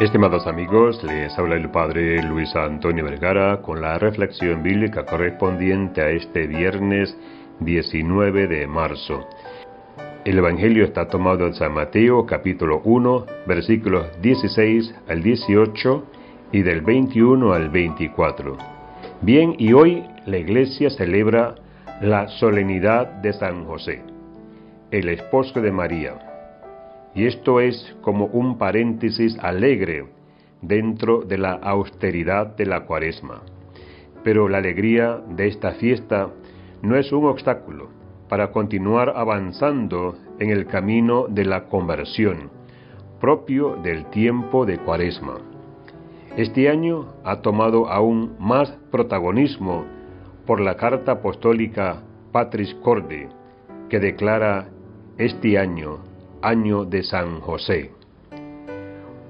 Estimados amigos, les habla el Padre Luis Antonio Vergara con la reflexión bíblica correspondiente a este viernes 19 de marzo. El Evangelio está tomado de San Mateo capítulo 1 versículos 16 al 18 y del 21 al 24. Bien, y hoy la iglesia celebra la solemnidad de San José, el esposo de María. Y esto es como un paréntesis alegre dentro de la austeridad de la cuaresma. Pero la alegría de esta fiesta no es un obstáculo para continuar avanzando en el camino de la conversión, propio del tiempo de cuaresma. Este año ha tomado aún más protagonismo por la carta apostólica Patris Corde, que declara este año, año de San José.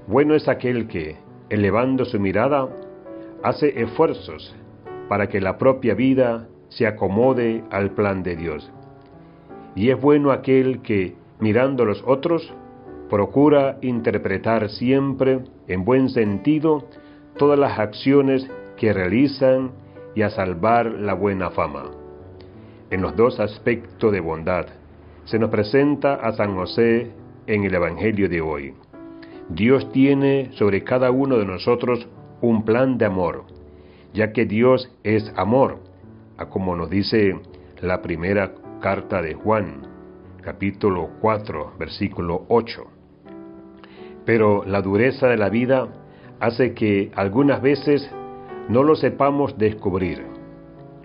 Bueno es aquel que, elevando su mirada, hace esfuerzos para que la propia vida se acomode al plan de Dios. Y es bueno aquel que, mirando a los otros, procura interpretar siempre en buen sentido todas las acciones que realizan y a salvar la buena fama. En los dos aspectos de bondad se nos presenta a San José en el Evangelio de hoy. Dios tiene sobre cada uno de nosotros un plan de amor, ya que Dios es amor, a como nos dice la primera carta de Juan, capítulo 4, versículo 8. Pero la dureza de la vida hace que algunas veces no lo sepamos descubrir.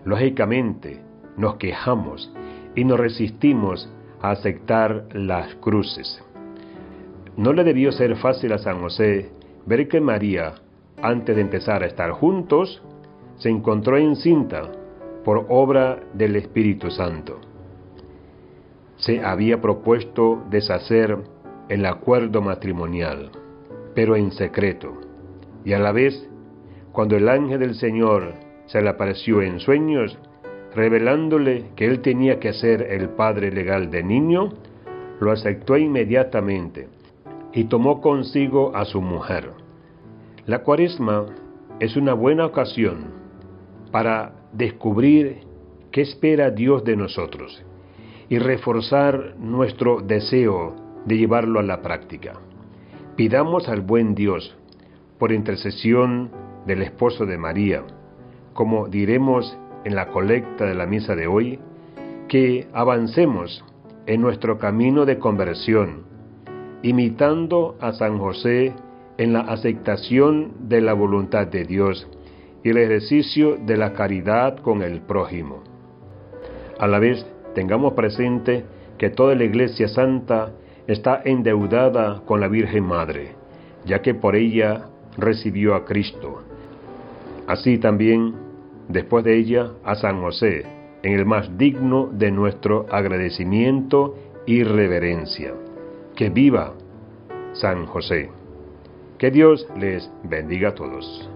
Lógicamente, nos quejamos y nos resistimos aceptar las cruces. No le debió ser fácil a San José ver que María, antes de empezar a estar juntos, se encontró encinta por obra del Espíritu Santo. Se había propuesto deshacer el acuerdo matrimonial, pero en secreto, y a la vez cuando el ángel del Señor se le apareció en sueños, revelándole que él tenía que ser el padre legal del niño, lo aceptó inmediatamente y tomó consigo a su mujer. La cuaresma es una buena ocasión para descubrir qué espera Dios de nosotros y reforzar nuestro deseo de llevarlo a la práctica. Pidamos al buen Dios, por intercesión del esposo de María, como diremos en la colecta de la misa de hoy, que avancemos en nuestro camino de conversión, imitando a San José en la aceptación de la voluntad de Dios y el ejercicio de la caridad con el prójimo. A la vez, tengamos presente que toda la Iglesia Santa está endeudada con la Virgen Madre, ya que por ella recibió a Cristo, Así también, después de ella, a San José, en el más digno de nuestro agradecimiento y reverencia. Que viva San José. Que Dios les bendiga a todos.